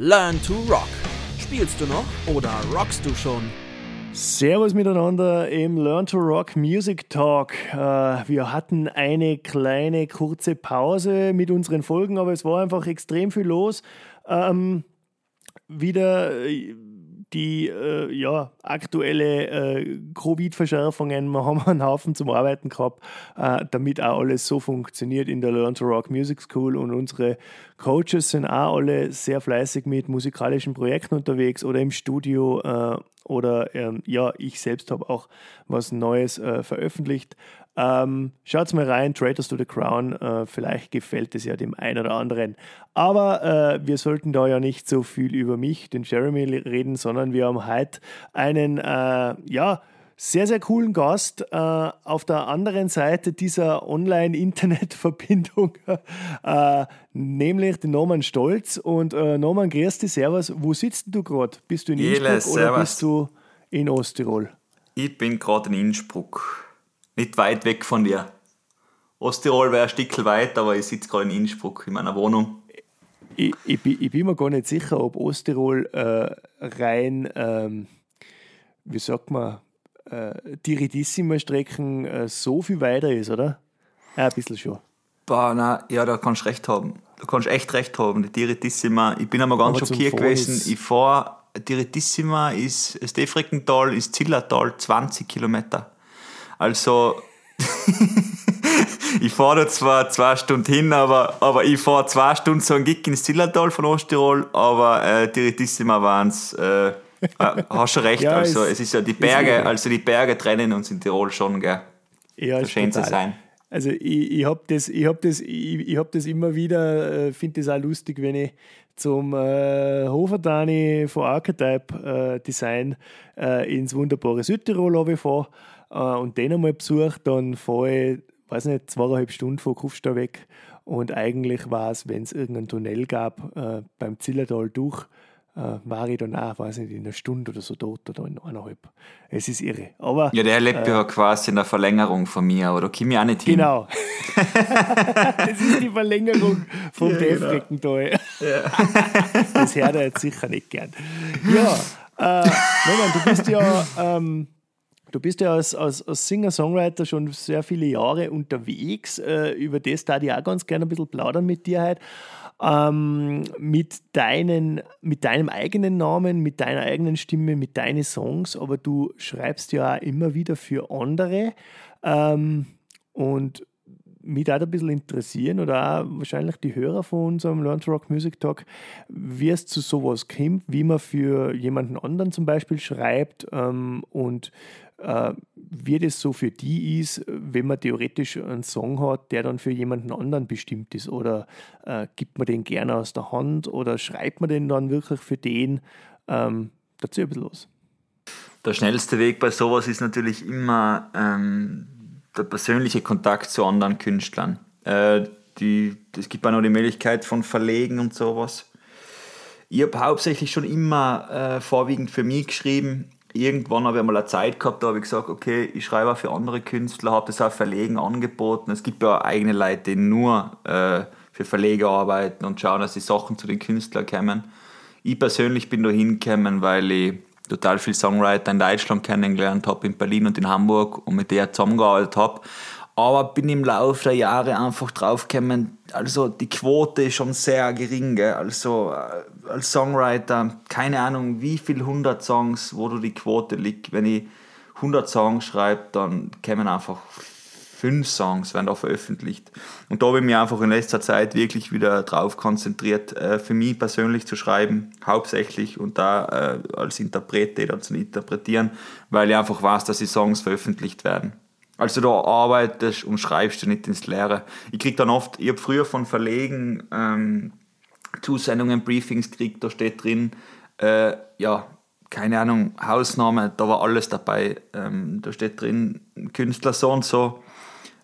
Learn to Rock. Spielst du noch oder rockst du schon? Servus miteinander im Learn to Rock Music Talk. Äh, wir hatten eine kleine kurze Pause mit unseren Folgen, aber es war einfach extrem viel los. Ähm, wieder äh, die äh, ja, aktuelle äh, Covid-Verschärfungen. Wir haben einen Haufen zum Arbeiten gehabt, äh, damit auch alles so funktioniert in der Learn to Rock Music School. Und unsere Coaches sind auch alle sehr fleißig mit musikalischen Projekten unterwegs oder im Studio. Äh, oder ähm, ja, ich selbst habe auch was Neues äh, veröffentlicht. Ähm, schaut's mal rein, Traitors to the Crown. Äh, vielleicht gefällt es ja dem einen oder anderen. Aber äh, wir sollten da ja nicht so viel über mich, den Jeremy, reden, sondern wir haben heute einen, äh, ja, sehr, sehr coolen Gast äh, auf der anderen Seite dieser Online-Internet-Verbindung, äh, nämlich den Norman Stolz. Und äh, Norman, grüß dich, servus. Wo sitzt du gerade? Bist du in Jele, Innsbruck oder servus. bist du in Osttirol? Ich bin gerade in Innsbruck. Nicht weit weg von dir. Osttirol wäre ein Stück weit, aber ich sitze gerade in Innsbruck in meiner Wohnung. Ich, ich, bin- ich bin mir gar nicht sicher, ob Osttirol äh, rein, ähm, wie sagt man, äh, Diridissima-Strecken äh, so viel weiter ist, oder? Ja, ein bisschen schon. Boah, nein, ja, da kannst du recht haben. Du kannst echt recht haben. Die Diretissima, ich bin einmal ganz Aber schockiert gewesen. Ich fahre, Diretissima ist das Defreckental, ist Zillertal 20 Kilometer. Also, ich fahre da zwar zwei Stunden hin, aber, aber ich fahre zwei Stunden so ein Gig ins Zillertal von Osttirol, aber äh, Diretissima waren es. Äh, äh, hast schon recht, Ja, also ist- es ist ja die Berge, also die Berge trennen uns in Tirol schon, gell? Ja, Schön zu sein. Also ich, ich habe das, ich hab das, ich, ich hab das immer wieder, äh, finde das auch lustig, wenn ich zum äh, Hoferdani von Archetype äh, Design äh, ins wunderbare Südtirol fahre äh, und den einmal besuche, dann fahre ich, weiß nicht, zweieinhalb Stunden von Kufstein weg und eigentlich war es, wenn es irgendeinen Tunnel gab, äh, beim Zillertal durch, äh, war ich dann auch, weiß nicht, in einer Stunde oder so dort oder in eineinhalb. Es ist irre. Aber Ja, der lebt ja quasi in der Verlängerung von mir, komme ich auch nicht hin. Genau. das ist die Verlängerung vom Ja, genau. Defreckental. Das hört er jetzt sicher nicht gern. Ja, äh, Norman, du bist ja, ähm, du bist ja als, als, als Singer-Songwriter schon sehr viele Jahre unterwegs. Äh, über das da ich auch ganz gerne ein bisschen plaudern mit dir heute. Ähm, mit, deinen, mit deinem eigenen Namen, mit deiner eigenen Stimme, mit deinen Songs, aber du schreibst ja auch immer wieder für andere. Ähm, und mich da ein bisschen interessieren oder auch wahrscheinlich die Hörer von unserem Learn to Rock Music Talk, wie es zu sowas kommt, wie man für jemanden anderen zum Beispiel schreibt ähm, und äh, wie das so für die ist, wenn man theoretisch einen Song hat, der dann für jemanden anderen bestimmt ist oder äh, gibt man den gerne aus der Hand oder schreibt man den dann wirklich für den? Ähm, dazu ein bisschen los. Der schnellste Weg bei sowas ist natürlich immer ähm, der persönliche Kontakt zu anderen Künstlern. Äh, es gibt auch noch die Möglichkeit von Verlegen und sowas. Ich habe hauptsächlich schon immer äh, vorwiegend für mich geschrieben. Irgendwann habe ich mal eine Zeit gehabt, da habe ich gesagt, okay, ich schreibe auch für andere Künstler, habe das auch Verlegen angeboten. Es gibt ja eigene Leute, die nur äh, für Verleger arbeiten und schauen, dass die Sachen zu den Künstlern kommen. Ich persönlich bin da hingekommen, weil ich total viel Songwriter in Deutschland kennengelernt habe, in Berlin und in Hamburg und mit der zusammengearbeitet habe. Aber bin im Laufe der Jahre einfach draufgekommen, also die Quote ist schon sehr gering. Gell? Also äh, als Songwriter, keine Ahnung, wie viel 100 Songs, wo du die Quote liegt. Wenn ich 100 Songs schreibe, dann kommen einfach fünf Songs werden da veröffentlicht. Und da habe ich mich einfach in letzter Zeit wirklich wieder drauf konzentriert, äh, für mich persönlich zu schreiben, hauptsächlich und da äh, als Interpret dann zu interpretieren, weil ich einfach weiß, dass die Songs veröffentlicht werden. Also da arbeitest und schreibst du nicht ins Leere. Ich krieg dann oft, ich habe früher von Verlegen ähm, Zusendungen, Briefings gekriegt, da steht drin, äh, ja, keine Ahnung, Hausname, da war alles dabei. Ähm, da steht drin, Künstler so und so,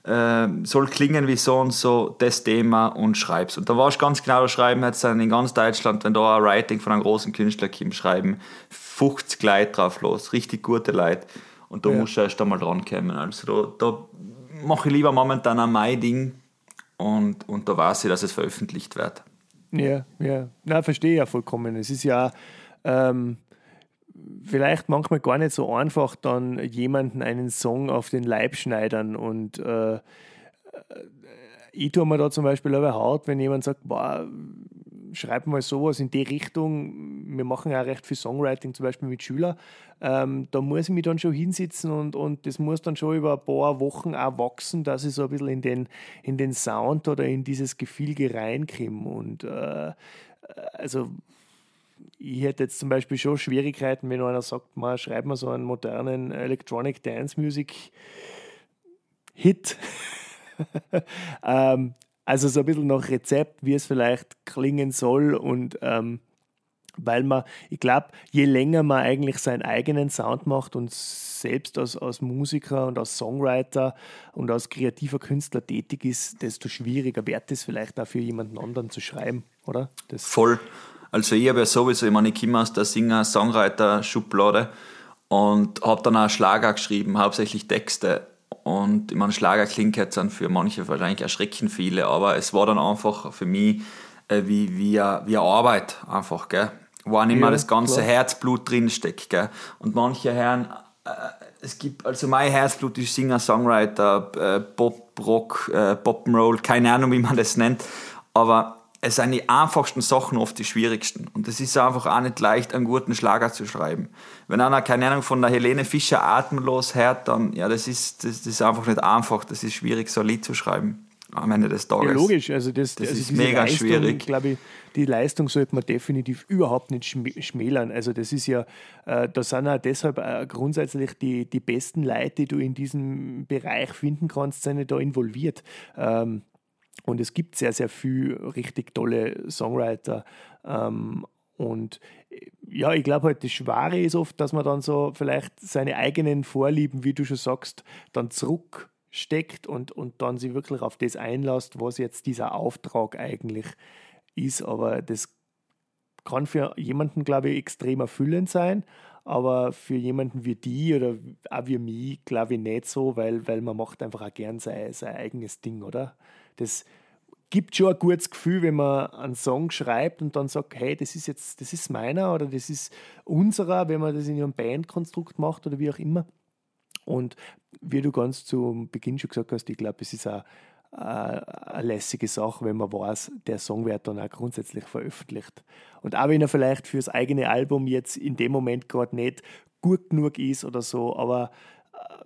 äh, soll klingen wie so und so, das Thema und schreibst. Und da war ich ganz genau, schreiben jetzt dann in ganz Deutschland, wenn da ein Writing von einem großen Künstler kommt, schreiben 50 Leute drauf los, richtig gute Leute. Und da Ja. musst du erst einmal dran kommen. Also da, da mache ich lieber momentan ein mein Ding und, und da weiß ich, dass es veröffentlicht wird. Ja, ja. Na, verstehe ja vollkommen. Es ist ja ähm, vielleicht manchmal gar nicht so einfach, dann jemanden einen Song auf den Leib schneidern und äh, ich tue mir da zum Beispiel aber hart, wenn jemand sagt, boah, schreib mal sowas in die Richtung. Wir machen ja recht viel Songwriting, zum Beispiel mit Schülern. Ähm, da muss ich mich dann schon hinsitzen und, und das muss dann schon über ein paar Wochen auch wachsen, dass ich so ein bisschen in den, in den Sound oder in dieses Gefilge reinkomme. Und äh, also ich hätte jetzt zum Beispiel schon Schwierigkeiten, wenn einer sagt, man schreibt mal so einen modernen Electronic Dance Music Hit. ähm, also so ein bisschen nach Rezept, wie es vielleicht klingen soll und ähm, weil man, ich glaube, je länger man eigentlich seinen eigenen Sound macht und selbst als, als Musiker und als Songwriter und als kreativer Künstler tätig ist, desto schwieriger wird es vielleicht auch für jemanden anderen zu schreiben, oder? Das Voll. Also ich habe ja sowieso, ich meine, ich komme aus der Singer-Songwriter-Schublade und habe dann auch Schlager geschrieben, hauptsächlich Texte. Und ich meine, Schlager klingt jetzt dann für manche wahrscheinlich erschrecken viele, aber es war dann einfach für mich äh, wie, wie, eine, wie Arbeit einfach, gell? Wo auch nicht mehr ja, das ganze klar. Herzblut drinsteckt, gell? Und manche Herren, äh, es gibt, also mein Herzblut ist Singer, Songwriter, äh, Pop, Rock, äh, Pop'n'Roll, keine Ahnung, wie man das nennt, aber es sind die einfachsten Sachen oft die schwierigsten. Und es ist einfach auch nicht leicht, einen guten Schlager zu schreiben. Wenn einer, keine Ahnung, von der Helene Fischer atemlos hört, dann, ja, das ist, das, das ist einfach nicht einfach. Das ist schwierig, so ein Lied zu schreiben am Ende des Tages. Ja, logisch. Also das, das also ist mega Leistung, schwierig. glaube ich, die Leistung sollte man definitiv überhaupt nicht schmälern. Also das ist ja, äh, da sind auch deshalb äh, grundsätzlich die, die besten Leute, die du in diesem Bereich finden kannst, sind da involviert. Ähm, und es gibt sehr, sehr viel richtig tolle Songwriter. Ähm, und äh, ja, ich glaube halt, das Schwere ist oft, dass man dann so vielleicht seine eigenen Vorlieben, wie du schon sagst, dann zurücksteckt und, und dann sich wirklich auf das einlässt, was jetzt dieser Auftrag eigentlich ist. Aber das kann für jemanden, glaube ich, extrem erfüllend sein. Aber für jemanden wie die oder auch wie mich, glaube ich, nicht so, weil, weil man macht einfach auch gern sein, sein eigenes Ding, oder? Das gibt schon ein gutes Gefühl, wenn man einen Song schreibt und dann sagt, hey, das ist jetzt, das ist meiner oder das ist unserer, wenn man das in einem Bandkonstrukt macht oder wie auch immer. Und wie du ganz zu Beginn schon gesagt hast, ich glaube, es ist auch eine lässige Sache, wenn man weiß, der Song wird dann auch grundsätzlich veröffentlicht. Und auch wenn er vielleicht fürs eigene Album jetzt in dem Moment gerade nicht gut genug ist oder so, aber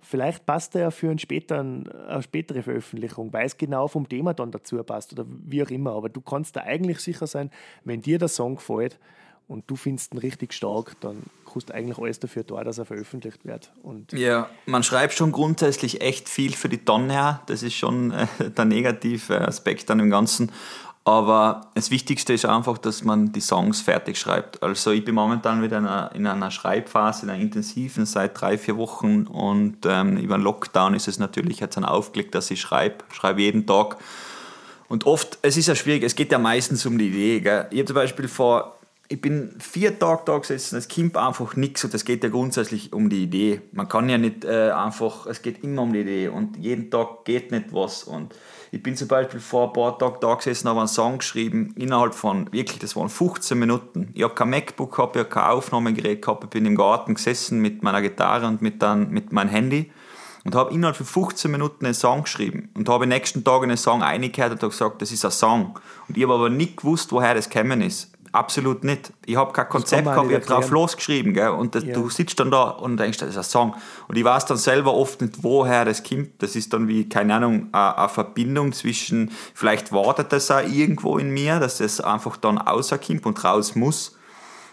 vielleicht passt er ja für einen späteren, eine spätere Veröffentlichung, weil es genau vom Thema dann dazu passt oder wie auch immer. Aber du kannst da eigentlich sicher sein, wenn dir der Song gefällt und du findest ihn richtig stark, dann kannst du eigentlich alles dafür tun, dass er veröffentlicht wird. Und ja, man schreibt schon grundsätzlich echt viel für die Tonne Das ist schon äh, der negative Aspekt an dem Ganzen. Aber das Wichtigste ist einfach, dass man die Songs fertig schreibt. Also ich bin momentan wieder in einer, in einer Schreibphase, in einer intensiven, seit drei, vier Wochen. Und ähm, über den Lockdown ist es natürlich jetzt ein Aufblick, dass ich schreibe. Schreibe jeden Tag. Und oft, es ist ja schwierig, es geht ja meistens um die Idee. Gell? Ich habe zum Beispiel vor, ich bin vier Tage da gesessen, es kommt einfach nichts und es geht ja grundsätzlich um die Idee. Man kann ja nicht äh, einfach, es geht immer um die Idee und jeden Tag geht nicht was. Und ich bin zum Beispiel vor ein paar Tagen da gesessen, habe einen Song geschrieben, innerhalb von, wirklich, das waren 15 Minuten. Ich habe kein MacBook gehabt, ich habe kein Aufnahmegerät gehabt, ich bin im Garten gesessen mit meiner Gitarre und mit, dann, mit meinem Handy und habe innerhalb von 15 Minuten einen Song geschrieben und habe am nächsten Tag einen Song eingekehrt und habe gesagt, das ist ein Song. Und ich habe aber nicht gewusst, woher das gekommen ist. Absolut nicht. Ich habe kein Konzept gehabt, ich habe drauf losgeschrieben. Gell? Und das, ja. du sitzt dann da und denkst, das ist ein Song. Und ich weiß dann selber oft nicht, woher das kommt. Das ist dann wie, keine Ahnung, eine, Verbindung zwischen, vielleicht wartet das auch irgendwo in mir, dass es einfach dann rauskommt und raus muss.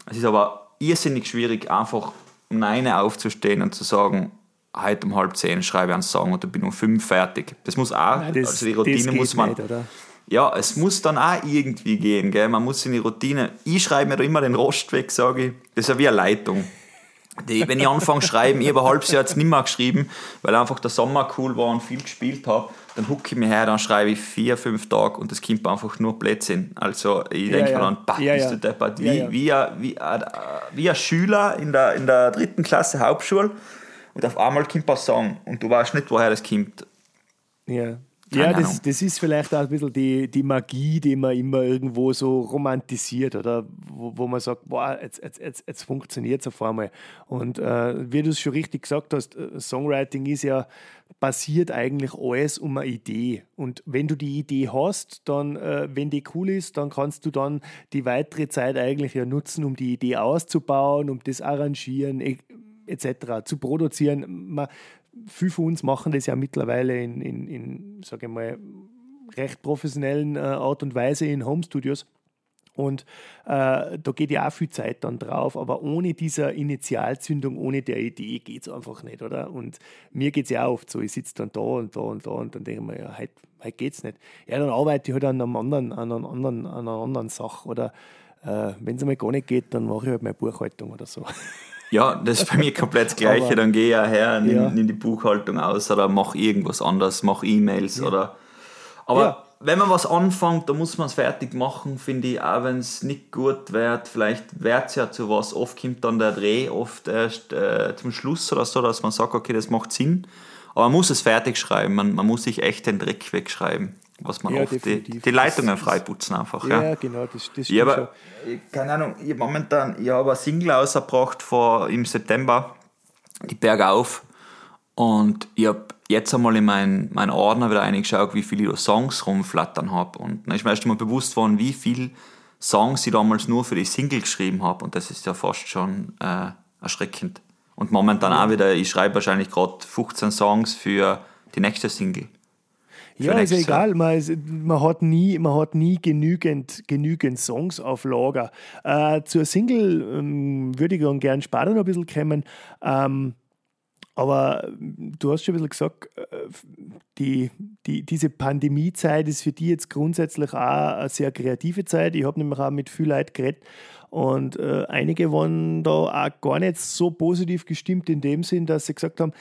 Es ist aber irrsinnig schwierig, einfach um eine aufzustehen und zu sagen, heute um halb zehn schreibe ich einen Song und dann bin ich um fünf fertig. Das muss auch, Nein, das, also die Routine muss man. Nicht, ja, es muss dann auch irgendwie gehen, gell? man muss in die Routine. Ich schreibe mir da immer den Rost weg, sage ich. Das ist ja wie eine Leitung. Die, wenn ich anfange zu schreiben, ich habe ein halbes Jahr jetzt nicht mehr geschrieben, weil einfach der Sommer cool war und viel gespielt habe, dann hucke ich mir her, dann schreibe ich vier, fünf Tage und das kommt einfach nur Blödsinn. Also ich denke ja, ja. dann, bah, ja, bist du deppert. Wie, ja, Wie, ein, wie, äh, wie ein Schüler in der, in der dritten Klasse Hauptschule und auf einmal kommt ein Song und du weißt nicht, woher das kommt. Ja. Ja, das, das ist vielleicht auch ein bisschen die, die Magie, die man immer irgendwo so romantisiert, oder wo, wo man sagt, boah, jetzt, jetzt, jetzt, jetzt funktioniert es auf einmal. Und äh, wie du es schon richtig gesagt hast, äh, Songwriting ist ja, basiert eigentlich alles um eine Idee. Und wenn du die Idee hast, dann, äh, wenn die cool ist, dann kannst du dann die weitere Zeit eigentlich ja nutzen, um die Idee auszubauen, um das arrangieren, etc. zu produzieren. Man, viele von uns machen das ja mittlerweile in, in, in sage ich mal, recht professionellen äh, Art und Weise in Home-Studios. Und äh, da geht ja auch viel Zeit dann drauf, aber ohne dieser Initialzündung, ohne der Idee geht es einfach nicht, oder? Und mir geht es ja auch oft so, ich sitze dann da und da und da und dann denke ich mir, ja, heute, heute geht es nicht. Ja, dann arbeite ich halt an, einem anderen, an, einem anderen, an einer anderen Sache oder äh, wenn es einmal gar nicht geht, dann mache ich halt meine Buchhaltung oder so. Ja, das ist bei mir komplett das Gleiche. Aber, dann gehe ich ja her, nimm, ja. nimm die Buchhaltung aus oder mach irgendwas anderes, mach E-Mails ja. oder. Aber ja. wenn man was anfängt, dann muss man es fertig machen, finde ich, auch wenn es nicht gut wird. Vielleicht wird es ja zu was. Oft kommt dann der Dreh oft erst äh, zum Schluss oder so, dass man sagt, okay, das macht Sinn. Aber man muss es fertig schreiben, man, man muss sich echt den Dreck wegschreiben was man ja, oft die, die, Leitungen freiputzen einfach. Ja, ja genau, das, das ja, aber, Keine Ahnung, ich momentan, ich habe ein Single ausgebracht vor, im September, die Bergauf. Und ich habe jetzt einmal in meinen mein Ordner wieder reingeschaut, wie viele Songs rumflattern habe. Und dann ist mir erst einmal bewusst worden, wie viele Songs ich damals nur für die Single geschrieben habe. Und das ist ja fast schon äh, erschreckend. Und momentan auch wieder, ich schreibe wahrscheinlich gerade 15 Songs für die nächste Single. Ja, ist ja egal. Man, man, hat nie, man hat nie genügend, genügend Songs auf Lager. Äh, zur Single ähm, würde ich dann gerne später noch ein bisschen kommen. Ähm, aber du hast schon ein bisschen gesagt, äh, die, die, diese Pandemiezeit ist für die jetzt grundsätzlich auch eine sehr kreative Zeit. Ich habe nämlich auch mit vielen Leuten geredet und äh, einige waren da auch gar nicht so positiv gestimmt in dem Sinn, dass sie gesagt haben,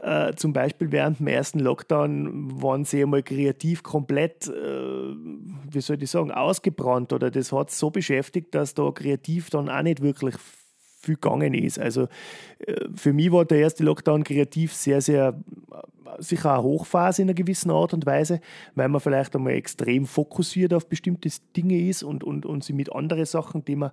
äh, zum Beispiel während dem ersten Lockdown waren sie einmal kreativ komplett, äh, wie soll ich sagen, ausgebrannt oder das hat so beschäftigt, dass da kreativ dann auch nicht wirklich viel gegangen ist. Also äh, für mich war der erste Lockdown kreativ sehr, sehr äh, sicher eine Hochphase in einer gewissen Art und Weise, weil man vielleicht einmal extrem fokussiert auf bestimmte Dinge ist und, und, und sie mit anderen Sachen, die man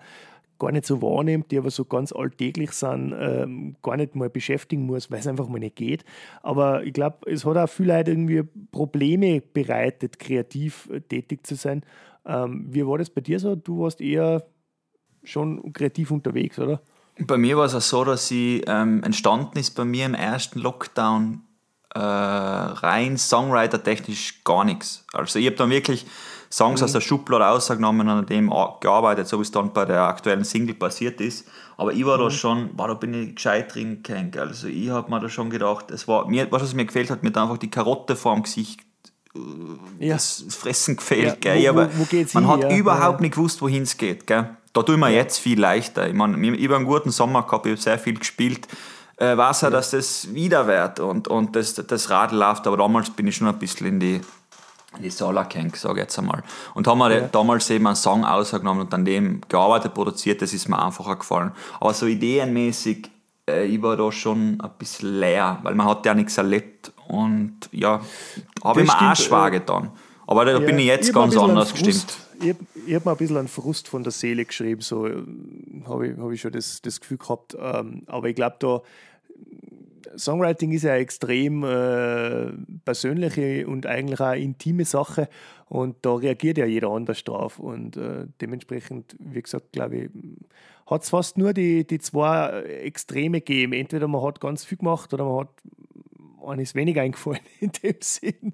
gar nicht so wahrnimmt, die aber so ganz alltäglich sind, ähm, gar nicht mal beschäftigen muss, weil es einfach mal nicht geht. Aber ich glaube, es hat auch viele Leute irgendwie Probleme bereitet, kreativ äh, tätig zu sein. Ähm, wie war das bei dir so? Du warst eher schon kreativ unterwegs, oder? Bei mir war es auch so, dass sie ähm, entstanden ist bei mir im ersten Lockdown äh, rein Songwriter-technisch gar nichts. Also ich habe dann wirklich Songs mhm. aus der Schublade ausgenommen und an dem gearbeitet, so wie es dann bei der aktuellen Single passiert ist. Aber ich war mhm. da schon, war, da bin ich gescheit drin gehängt. Also ich habe mir da schon gedacht, es war, mir, was mir gefehlt hat, mir hat einfach die Karotte vor dem Gesicht äh, ja. das Fressen gefehlt. Ja, gell? Wo, wo, wo man hin? hat ja, überhaupt nicht gewusst, wohin es geht. Gell? Da tue ich mir jetzt viel leichter. Ich, meine, ich habe einen guten Sommer gehabt, ich habe sehr viel gespielt. Äh, weiß ja, dass das wieder wird und, und das, das Rad läuft, aber damals bin ich schon ein bisschen in die, die Sala gegangen, sage ich jetzt einmal. Und haben wir ja. damals eben einen Song ausgenommen und an dem gearbeitet, produziert, das ist mir einfacher gefallen. Aber so ideenmäßig, äh, ich war da schon ein bisschen leer, weil man hat ja nichts erlebt und ja, habe ich mir auch schwer äh, getan. Aber da ja, bin ich jetzt ich ganz anders gestimmt ich habe hab mir ein bisschen einen Frust von der Seele geschrieben, so äh, habe ich, hab ich schon das, das Gefühl gehabt. Ähm, aber ich glaube, da Songwriting ist ja eine extrem äh, persönliche und eigentlich auch intime Sache und da reagiert ja jeder anders drauf und äh, dementsprechend, wie gesagt, glaube ich, hat es fast nur die, die zwei Extreme gegeben. Entweder man hat ganz viel gemacht oder man hat eines weniger eingefallen in dem Sinn.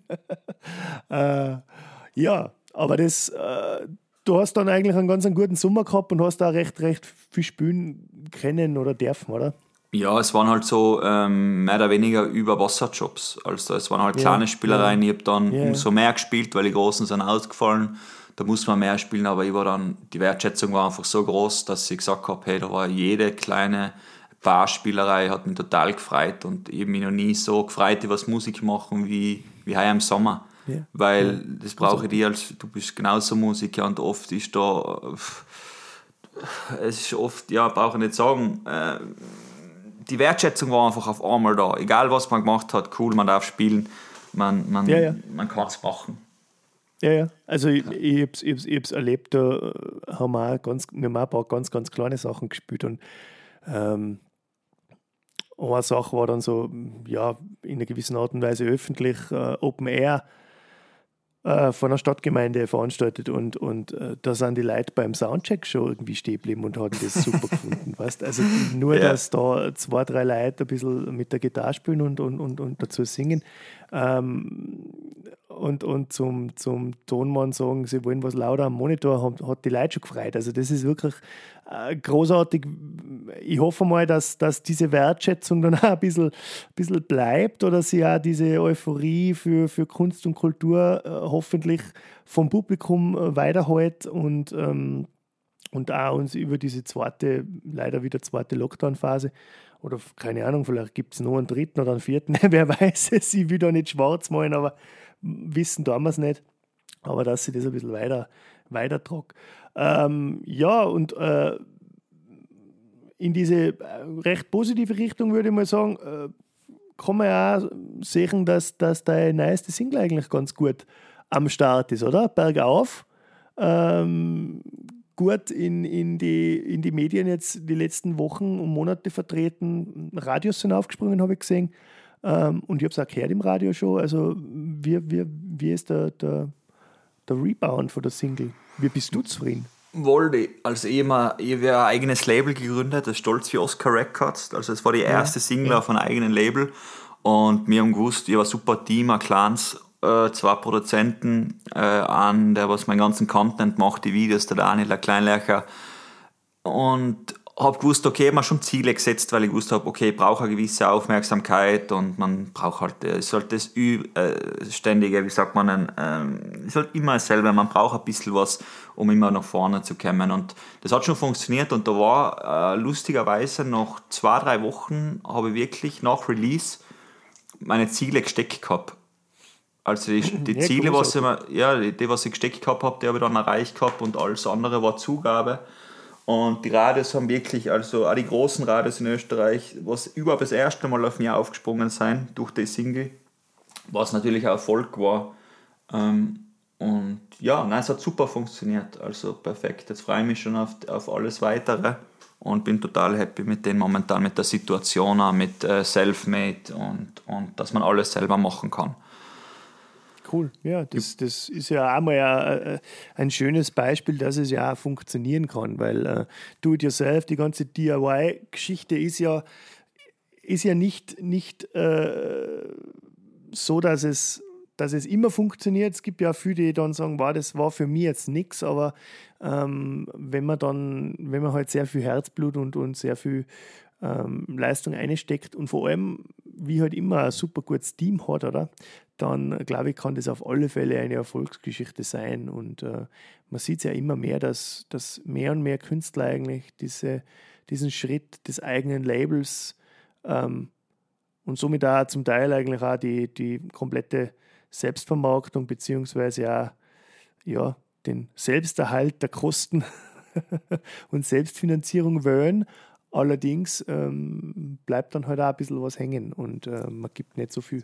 äh, ja, aber das, äh, du hast dann eigentlich einen ganz einen guten Sommer gehabt und hast da recht, recht viel spielen können oder dürfen, oder? Ja, es waren halt so ähm, mehr oder weniger Überwasserjobs. Also es waren halt ja, kleine Spielereien. Ja. Ich habe dann ja. umso mehr gespielt, weil die Großen sind ausgefallen. Da muss man mehr spielen, aber ich war dann, die Wertschätzung war einfach so groß, dass ich gesagt habe, hey, da war jede kleine Barspielerei, hat mich total gefreut und ich habe mich noch nie so gefreut über das Musik machen wie, wie heuer im Sommer. Weil das brauche also. ich dir als, du bist genauso Musiker und oft ist da, es ist oft, ja, brauche ich nicht sagen, äh, die Wertschätzung war einfach auf einmal da. Egal was man gemacht hat, cool, man darf spielen. Man, man, Ja, ja. man kann es machen. Ja, ja. Also ich, ich habe es ich hab's, ich hab's erlebt, da äh, haben wir auch ganz, wir haben auch ein paar ganz, ganz kleine Sachen gespielt und ähm, eine Sache war dann so, ja, in einer gewissen Art und Weise öffentlich, äh, Open Air äh, von einer Stadtgemeinde veranstaltet und, und äh, da sind die Leute beim Soundcheck schon irgendwie stehen geblieben und haben das super gefunden. Weißt? Also nur, Ja. dass da zwei, drei Leute ein bisschen mit der Gitarre spielen und, und, und, und dazu singen ähm, und, und zum, zum Tonmann sagen, sie wollen was lauter am Monitor, haben, hat die Leute schon gefreut. Also das ist wirklich äh, großartig. Ich hoffe mal, dass, dass diese Wertschätzung dann auch ein bisschen, ein bisschen bleibt oder sie auch diese Euphorie für, für Kunst und Kultur äh, hoffentlich vom Publikum äh, weiterhält und, ähm, und auch uns über diese zweite, leider wieder zweite Lockdown-Phase oder keine Ahnung, vielleicht gibt es noch einen dritten oder einen vierten, wer weiß es, ich will da nicht schwarz malen, aber wissen tun wir es nicht. Aber dass sie das ein bisschen weiter, weiter trug. Ähm, ja, und äh, in diese äh, recht positive Richtung würde ich mal sagen, äh, kann man ja auch sehen, dass, dass dein neueste Single eigentlich ganz gut am Start ist, oder? Bergauf. Ähm, gut in, in, die, in die Medien jetzt die letzten Wochen und Monate vertreten. Radios sind aufgesprungen, habe ich gesehen. Ähm, und ich habe es auch gehört im Radio schon. Also, wie, wie, wie ist der, der, der Rebound von der Single? Wie bist du zufrieden? Wollte, also ich habe ja ein eigenes Label gegründet, das Stolz wie Oscar Records. Also es war die erste Single auf einem eigenen Label. Und wir haben gewusst, ich war ein super Team, ein kleines, äh, zwei Produzenten, äh, an, der was meinen ganzen Content macht, die Videos, der Daniel, der Kleinlärcher. Und habe gewusst, okay, ich hab mir schon Ziele gesetzt, weil ich gewusst habe, okay, ich brauche eine gewisse Aufmerksamkeit und man braucht halt, es halt das Ü äh, ständige, wie sagt man, ein, ähm, es ist halt immer dasselbe, man braucht ein bisschen was, um immer nach vorne zu kommen und das hat schon funktioniert und da war äh, lustigerweise nach zwei, drei Wochen habe ich wirklich nach Release meine Ziele gesteckt gehabt. Also die, die Ja, Ziele, was ich, mir, ja, die, die, was ich gesteckt gehabt habe, die habe ich dann erreicht gehabt und alles andere war Zugabe. Und die Radios haben wirklich, also auch die großen Radios in Österreich, was überhaupt das erste Mal auf mich aufgesprungen sein durch die Single, was natürlich ein Erfolg war. Ähm, und ja, nein, es hat super funktioniert, also perfekt. Jetzt freue ich mich schon auf, auf alles Weitere und bin total happy mit dem momentan, mit der Situation, auch mit äh, Selfmade und, und dass man alles selber machen kann. Cool, ja, das, das ist ja auch mal ein, ein schönes Beispiel, dass es ja auch funktionieren kann, weil äh, Do-it-yourself, die ganze DIY-Geschichte ist ja, ist ja nicht, nicht äh, so, dass es, dass es immer funktioniert. Es gibt ja viele, die dann sagen, wow, das war für mich jetzt nichts, aber ähm, wenn man dann, wenn man halt sehr viel Herzblut und, und sehr viel ähm, Leistung einsteckt und vor allem, wie halt immer ein super gutes Team hat, oder? Dann glaube ich, kann das auf alle Fälle eine Erfolgsgeschichte sein. Und äh, man sieht es ja immer mehr, dass, dass mehr und mehr Künstler eigentlich diese, diesen Schritt des eigenen Labels ähm, und somit auch zum Teil eigentlich auch die, die komplette Selbstvermarktung beziehungsweise auch ja, den Selbsterhalt der Kosten und Selbstfinanzierung wollen. Allerdings ähm, bleibt dann halt auch ein bisschen was hängen und äh, man gibt nicht so viel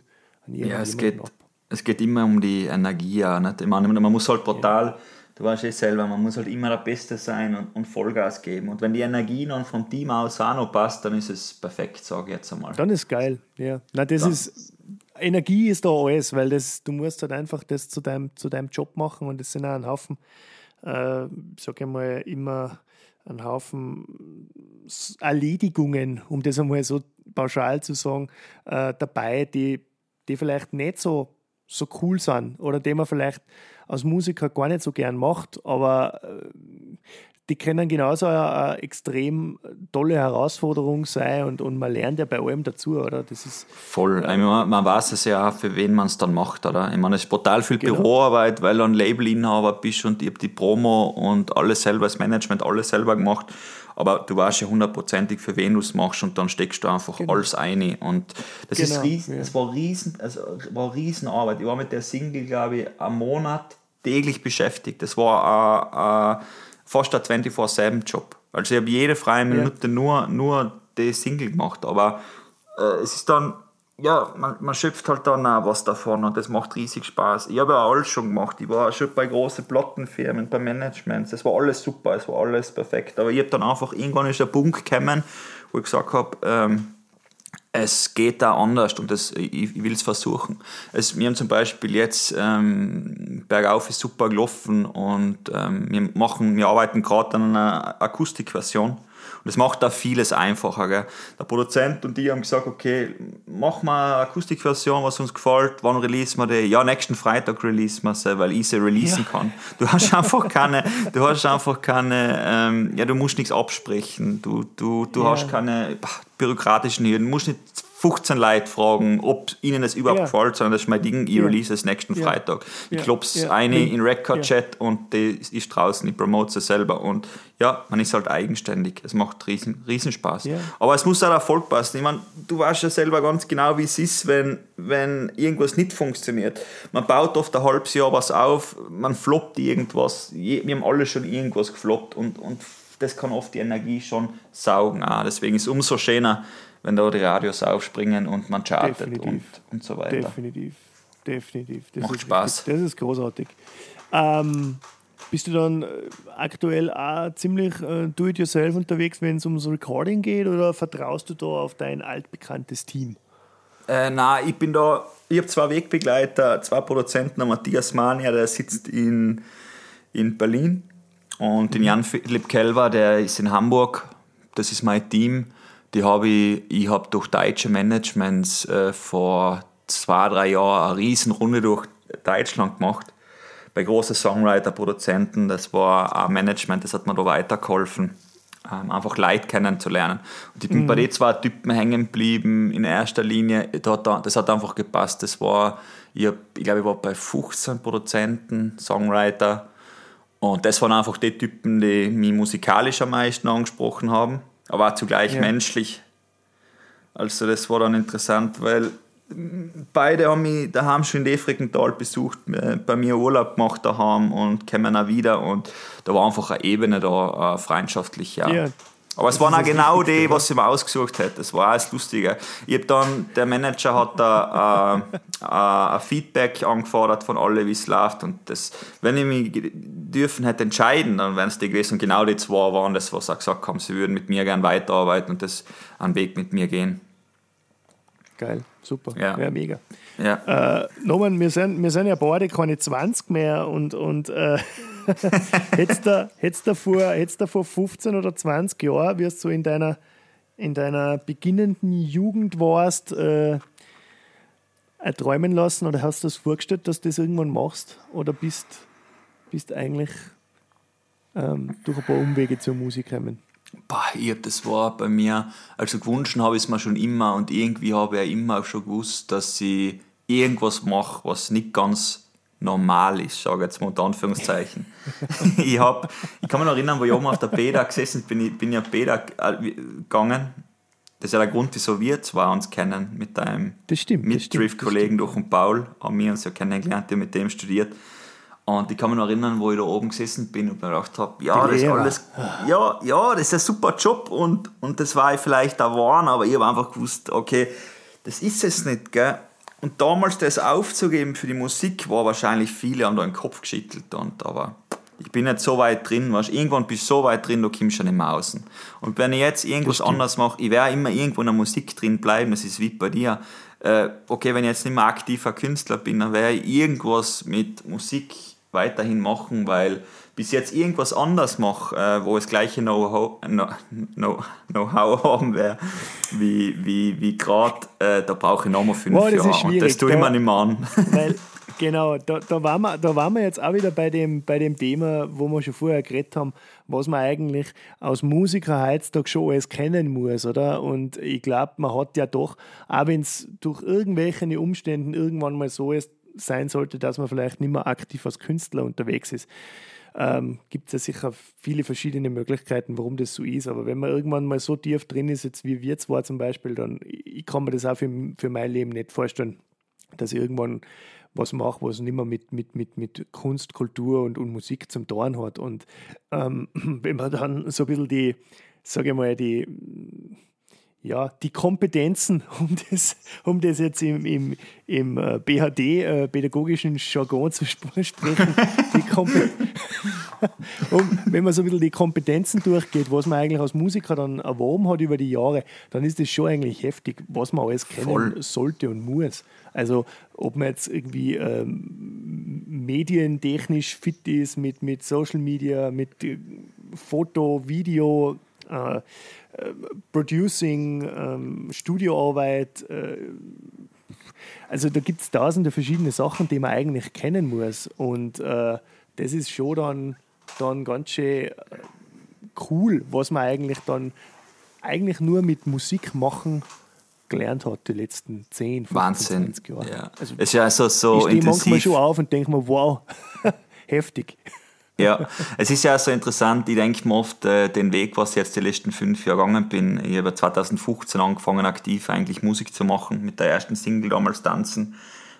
Ja, es geht, ab. es geht immer um die Energie. Ja, nicht? Ich meine, man muss halt brutal, du weißt eh selber, man muss halt immer der Beste sein und, und Vollgas geben. Und wenn die Energie dann vom Team aus auch noch passt, dann ist es perfekt, sage ich jetzt einmal. Dann ist geil, ja. Na, das Dann- ist Energie ist da alles, weil das, du musst halt einfach das zu deinem, zu deinem Job machen und es sind auch ein Haufen, äh, sag ich mal, immer ein Haufen Erledigungen, um das einmal so pauschal zu sagen, äh, dabei, die, die vielleicht nicht so, so cool sind oder die man vielleicht als Musiker gar nicht so gern macht, aber äh, die können genauso eine, eine extrem tolle Herausforderung sein und, und man lernt ja bei allem dazu, oder? Das ist Voll. Ich meine, man weiß es ja auch, für wen man es dann macht, oder? Ich meine, es ist brutal viel Genau. Büroarbeit, weil du ein Labelinhaber bist und ich habe die Promo und alles selber, das Management, alles selber gemacht. Aber du weißt ja hundertprozentig, für wen du es machst und dann steckst du einfach alles ein. Und das ist Genau, riesen, ja. es war riesen, also war Riesenarbeit. Ich war mit der Single, glaube ich, einen Monat täglich beschäftigt. Das war äh, äh, fast ein 24-7-Job. Also ich habe jede freie Minute nur, nur die Single gemacht. Aber äh, es ist dann ja, man, man schöpft halt dann auch was davon und das macht riesig Spaß. Ich habe ja alles schon gemacht. Ich war schon bei großen Plattenfirmen, bei Managements. Das war alles super, es war alles perfekt. Aber ich habe dann einfach irgendwann ist der Punkt gekommen, wo ich gesagt habe, ähm, es geht da anders und das, ich, ich will es versuchen. Wir haben zum Beispiel jetzt ähm, Bergauf ist super gelaufen und ähm, wir, machen, wir arbeiten gerade an einer Akustikversion das macht da vieles einfacher. Gell? Der Produzent und die haben gesagt, okay, mach mal eine Akustikversion, was uns gefällt. Wann release wir die? Ja, nächsten Freitag release wir sie, weil ich sie releasen ja. kann. Du hast einfach keine, du hast einfach keine, ähm, ja, du musst nichts absprechen. Du, du, du ja. hast keine bürokratischen Hürden. Du musst nicht 15 Leute fragen, ob ihnen das überhaupt ja. gefällt, sondern das ist mein Ding, ich ja. release es nächsten ja. Freitag. Ich ja. klopf's ja. eine in Record-Chat und die ist draußen, ich promote sie selber und ja, man ist halt eigenständig. Es macht riesen, riesen Spaß. Aber es muss auch Erfolg passen. Ich meine, du weißt ja selber ganz genau, wie es ist, wenn, wenn irgendwas nicht funktioniert. Man baut oft ein halbes Jahr was auf, man floppt irgendwas. Wir haben alle schon irgendwas gefloppt und, und das kann oft die Energie schon saugen. Auch. Deswegen ist es umso schöner, wenn da die Radios aufspringen und man chartet und, und so weiter. Definitiv, definitiv. Das Macht Spaß. Richtig, das ist großartig. Ähm, bist du dann äh, aktuell auch ziemlich äh, do-it-yourself unterwegs, wenn es ums Recording geht, oder vertraust du da auf dein altbekanntes Team? Äh, nein, ich bin da, ich habe zwei Wegbegleiter, zwei Produzenten, Matthias Mania, der sitzt in, in Berlin und den Jan Philipp Kelver, der ist in Hamburg. Das ist mein Team die habe ich, ich habe durch deutsche Managements äh, vor zwei, drei Jahren eine riesen Runde durch Deutschland gemacht. Bei großen Songwriter, Produzenten, das war ein Management, das hat mir da weitergeholfen, ähm, einfach Leute kennenzulernen. Und ich bin mhm. bei den zwei Typen hängen geblieben, in erster Linie, das hat einfach gepasst. Das war, ich, hab, ich glaube, ich war bei 15 Produzenten, Songwriter. Und das waren einfach die Typen, die mich musikalisch am meisten angesprochen haben aber auch zugleich ja. menschlich. Also das war dann interessant, weil beide haben mich daheim schon in Defrigenthal besucht, äh, bei mir Urlaub gemacht daheim und kommen auch wieder und da war einfach eine Ebene da, äh, freundschaftlich, ja. Aber es waren auch genau die, was sie mir ausgesucht hat. Das war auch das Lustige. Ich habe dann, der Manager hat da äh, äh, ein Feedback angefordert von allen, wie es läuft. Und das, wenn ich mich dürfen hätte entscheiden, dann wären es die gewesen. Und genau die zwei waren das, was sie gesagt haben, sie würden mit mir gerne weiterarbeiten und das einen Weg mit mir gehen. Geil, super. Ja, ja mega. Ja. Äh, Norman, wir sind, wir sind ja beide keine 20 mehr und, und äh, hättest du hättest vor, vor 15 oder 20 Jahren, wie du so in deiner, in deiner beginnenden Jugend warst, äh, träumen lassen oder hast du das vorgestellt, dass du das irgendwann machst? Oder bist, bist eigentlich ähm, durch ein paar Umwege zur Musik gekommen? Bah, ich hab, das war bei mir, also gewünscht habe ich es mir schon immer und irgendwie habe ich immer auch schon gewusst, dass ich irgendwas mache, was nicht ganz normal ist, sage ich jetzt mal unter Anführungszeichen. ich, hab, ich kann mich noch erinnern, wo ich oben auf der Beda gesessen bin, ich bin ja Beda äh, gegangen. Das ist ja der Grund, wieso wir zwei uns kennen, mit einem Mitdrift-Kollegen durch und Paul, haben wir uns ja kennengelernt, der mit dem studiert. Und ich kann mich noch erinnern, wo ich da oben gesessen bin und mir gedacht habe, ja, das ist alles, ja, ja, das ist ein super Job und, und das war ich vielleicht auch warm, aber ich habe einfach gewusst, okay, das ist es nicht, gell? Und damals das aufzugeben für die Musik war wahrscheinlich viele haben da den Kopf geschüttelt und aber ich bin nicht so weit drin, weißt, irgendwann bist du so weit drin, du kommst schon nicht mehr außen. Und wenn ich jetzt irgendwas anderes mache, ich werde immer irgendwo in der Musik drin bleiben, das ist wie bei dir. Äh, okay, wenn ich jetzt nicht mehr aktiver Künstler bin, dann werde ich irgendwas mit Musik weiterhin machen, weil bis jetzt irgendwas anders mache, äh, wo es gleiche Know-how know, know, haben wäre, wie, wie, wie gerade, äh, da brauche ich nochmal fünf das Jahre. Und das tue ich mir nicht mehr an. Weil, genau, da, da, waren wir, da waren wir jetzt auch wieder bei dem, bei dem Thema, wo wir schon vorher geredet haben, was man eigentlich als Musiker heutzutage schon alles kennen muss, oder? Und ich glaube, man hat ja doch, auch wenn es durch irgendwelche Umstände irgendwann mal so ist, sein sollte, dass man vielleicht nicht mehr aktiv als Künstler unterwegs ist, ähm, gibt es ja sicher viele verschiedene Möglichkeiten, warum das so ist. Aber wenn man irgendwann mal so tief drin ist, jetzt wie wir zwar zum Beispiel, dann ich kann mir das auch für, für mein Leben nicht vorstellen, dass ich irgendwann was mache, was nicht mehr mit, mit, mit, mit Kunst, Kultur und, und Musik zum Tun hat. Und ähm, wenn man dann so ein bisschen die, sage ich mal, die ja, die Kompetenzen, um das, um das jetzt im, im, im äh, BHD, äh, pädagogischen Jargon zu sp sprechen, um, wenn man so ein bisschen die Kompetenzen durchgeht, was man eigentlich als Musiker dann erworben hat über die Jahre, dann ist das schon eigentlich heftig, was man alles kennen Voll. sollte und muss. Also ob man jetzt irgendwie ähm, medientechnisch fit ist mit, mit Social Media, mit äh, Foto, Video, äh, Producing, ähm, Studioarbeit. Äh, also da gibt es tausende verschiedene Sachen, die man eigentlich kennen muss. Und äh, das ist schon dann, dann ganz schön äh, cool, was man eigentlich dann eigentlich nur mit Musik machen gelernt hat die letzten 10, 15, Wahnsinn. 20 Jahre. Ja. Also, es ist ja also so ich stehe manchmal schon auf und denke mir, wow, heftig. Ja, es ist ja so interessant, ich denke mir oft äh, den Weg, was ich jetzt die letzten fünf Jahre gegangen bin. Ich habe 2015 angefangen, aktiv eigentlich Musik zu machen, mit der ersten Single damals Tanzen,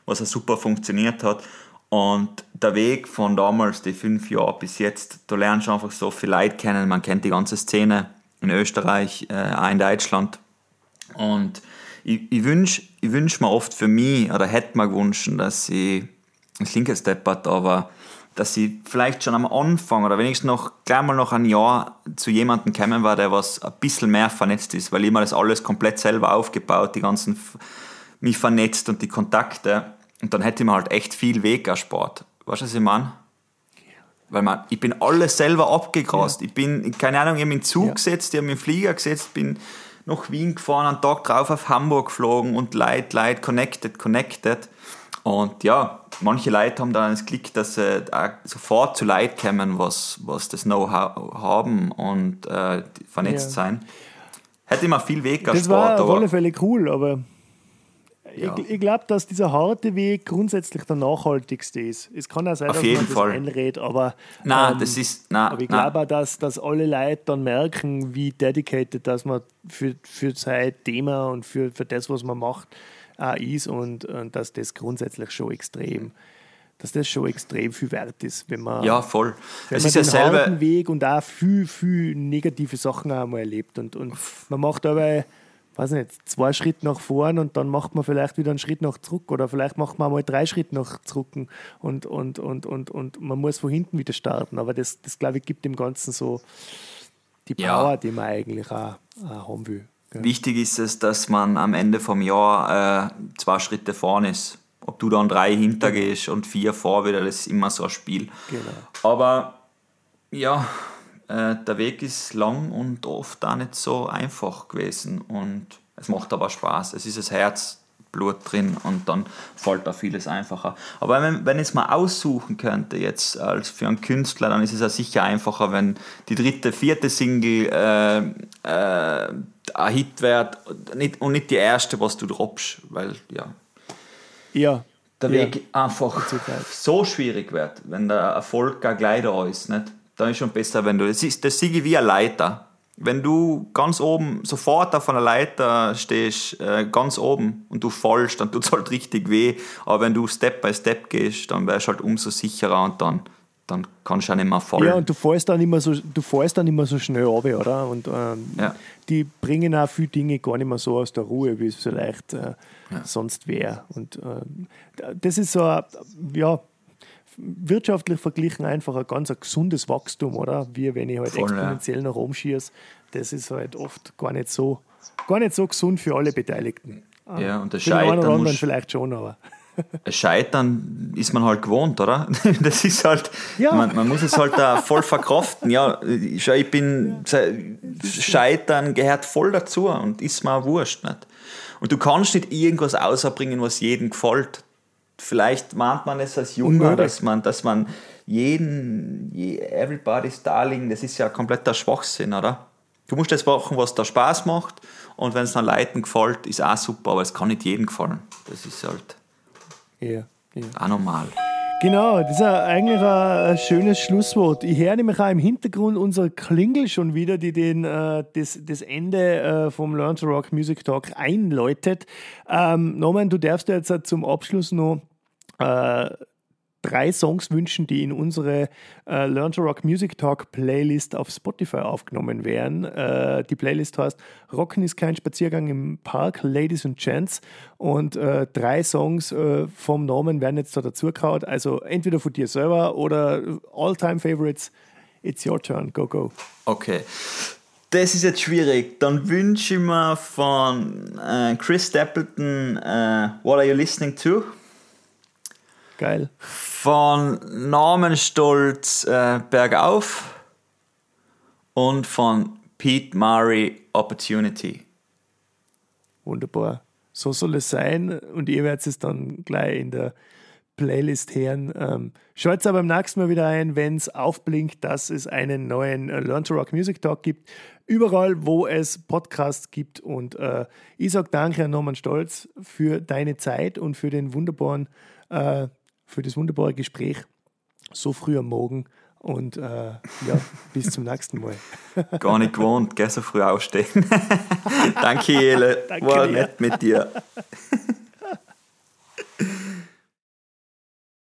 was ja super funktioniert hat. Und der Weg von damals, die fünf Jahre bis jetzt, da lernst du einfach so viel Leute kennen. Man kennt die ganze Szene in Österreich, äh, auch in Deutschland. Und ich, ich wünsche ich wünsch mir oft für mich, oder hätte mir gewünscht, dass ich, das klingt jetzt deppert, aber dass ich vielleicht schon am Anfang oder wenigstens noch gleich mal noch ein Jahr zu jemandem kommen war, der was ein bisschen mehr vernetzt ist, weil ich mir das alles komplett selber aufgebaut, die ganzen mich vernetzt und die Kontakte und dann hätte ich mir halt echt viel Weg erspart. Weißt du, was ich meine? Weil man, ich bin alles selber abgegrast. Ja. Ich bin, keine Ahnung, ich habe in den Zug ja. gesetzt, ich habe in den Flieger gesetzt, bin nach Wien gefahren, einen Tag drauf auf Hamburg geflogen und Leute, Leute, connected, connected. Und ja, manche Leute haben dann das Glück, dass sie sofort zu Leuten kommen, was, was das Know-how haben und äh, vernetzt ja. sein. Hätte immer viel Weg erspart. Das war auf alle Fälle cool, aber ja. ich, ich glaube, dass dieser harte Weg grundsätzlich der nachhaltigste ist. Es kann auch sein, auf dass man Fall. das einredet, aber, nein, ähm, das ist, nein, aber ich glaube auch, dass, dass alle Leute dann merken, wie dedicated dass man für, für sein Thema und für, für das, was man macht, ist und, und dass das grundsätzlich schon extrem dass das schon extrem viel wert ist, wenn man, ja, voll. Wenn es man ist den ja selber Weg und auch viel, viel negative Sachen auch mal erlebt. Und, und man macht dabei, weiß nicht, zwei Schritte nach vorn und dann macht man vielleicht wieder einen Schritt nach zurück oder vielleicht macht man mal drei Schritte nach zurück und, und, und, und, und man muss von hinten wieder starten. Aber das, das glaube ich, gibt dem Ganzen so die Power, ja. die man eigentlich auch, auch haben will. Ja. Wichtig ist es, dass man am Ende vom Jahr äh, zwei Schritte vorne ist. Ob du dann drei hintergehst und vier vor wieder, das ist immer so ein Spiel. Genau. Aber ja, äh, der Weg ist lang und oft auch nicht so einfach gewesen. Und es macht aber Spaß. Es ist das Herz, Blut drin und dann fällt da vieles einfacher. Aber wenn, wenn ich es mal aussuchen könnte jetzt als für einen Künstler, dann ist es ja sicher einfacher, wenn die dritte, vierte Single äh, äh, ein Hit wird und nicht die erste, was du droppst, weil ja, ja der Weg ja. einfach so schwierig wird, wenn der Erfolg gar gleich da ist. Nicht? Dann ist schon besser, wenn du, das, ist, das sehe ich wie eine Leiter wenn du ganz oben, sofort auf einer Leiter stehst, äh, ganz oben und du fallst, dann tut es halt richtig weh. Aber wenn du Step by Step gehst, dann wärst du halt umso sicherer und dann, dann kannst du auch nicht mehr fallen. Ja, und du fällst dann immer so, du fällst dann immer so schnell runter, oder? Und ähm, ja. die bringen auch viele Dinge gar nicht mehr so aus der Ruhe, wie es vielleicht äh, ja. sonst wäre. Und äh, das ist so, ja, wirtschaftlich verglichen einfach ein ganz ein gesundes Wachstum, oder? Wie wenn ich halt Voll, exponentiell ja. nach oben schieße. Das ist halt oft gar nicht so, gar nicht so gesund für alle Beteiligten. Ja, und das Scheitern. Anderen vielleicht schon, aber. Scheitern ist man halt gewohnt, oder? Das ist halt, ja. man, man muss es halt da voll verkraften. Ja, ich bin, Scheitern gehört voll dazu und ist mir auch wurscht. Nicht? Und du kannst nicht irgendwas außerbringen, was jedem gefällt vielleicht mahnt man es als Junger, dass man, dass man jeden, everybody's darling, das ist ja kompletter Schwachsinn, oder? Du musst das machen, was da Spaß macht und wenn es dann Leuten gefällt, ist auch super, aber es kann nicht jedem gefallen. Das ist halt ja, ja. auch normal. Genau, das ist eigentlich ein, schönes Schlusswort. Ich höre nämlich auch im Hintergrund unser Klingel schon wieder, die den, äh, das, das Ende äh, vom Learn to Rock Music Talk einläutet. Ähm, Norman, du darfst jetzt zum Abschluss noch äh, drei Songs wünschen, die in unsere äh, Learn to Rock Music Talk Playlist auf Spotify aufgenommen werden. Äh, die Playlist heißt Rocken ist kein Spaziergang im Park, Ladies and Gents. Und äh, drei Songs äh, vom Namen werden jetzt da dazu gehauen. Also entweder von dir selber oder All-Time Favorites. It's your turn. Go, go. Okay. Das ist jetzt schwierig. Dann wünsche ich mir von äh, Chris Stapleton äh, What Are You Listening To? Geil. Von Namenstolz äh, Bergauf und von Pete Murray Opportunity. Wunderbar. So soll es sein und ihr werdet es dann gleich in der Playlist hören. Ähm, Schaut aber beim nächsten Mal wieder ein, wenn es aufblinkt, dass es einen neuen äh, Learn to Rock Music Talk gibt. Überall, wo es Podcasts gibt. Und äh, ich sage danke an Norman Stolz für deine Zeit und für den wunderbaren, äh, für das wunderbare Gespräch so früh am Morgen. Und äh, ja, bis zum nächsten Mal. Gar nicht gewohnt, gell, so früh aufstehen. Danke, Jele. Danke War dir. nett mit dir.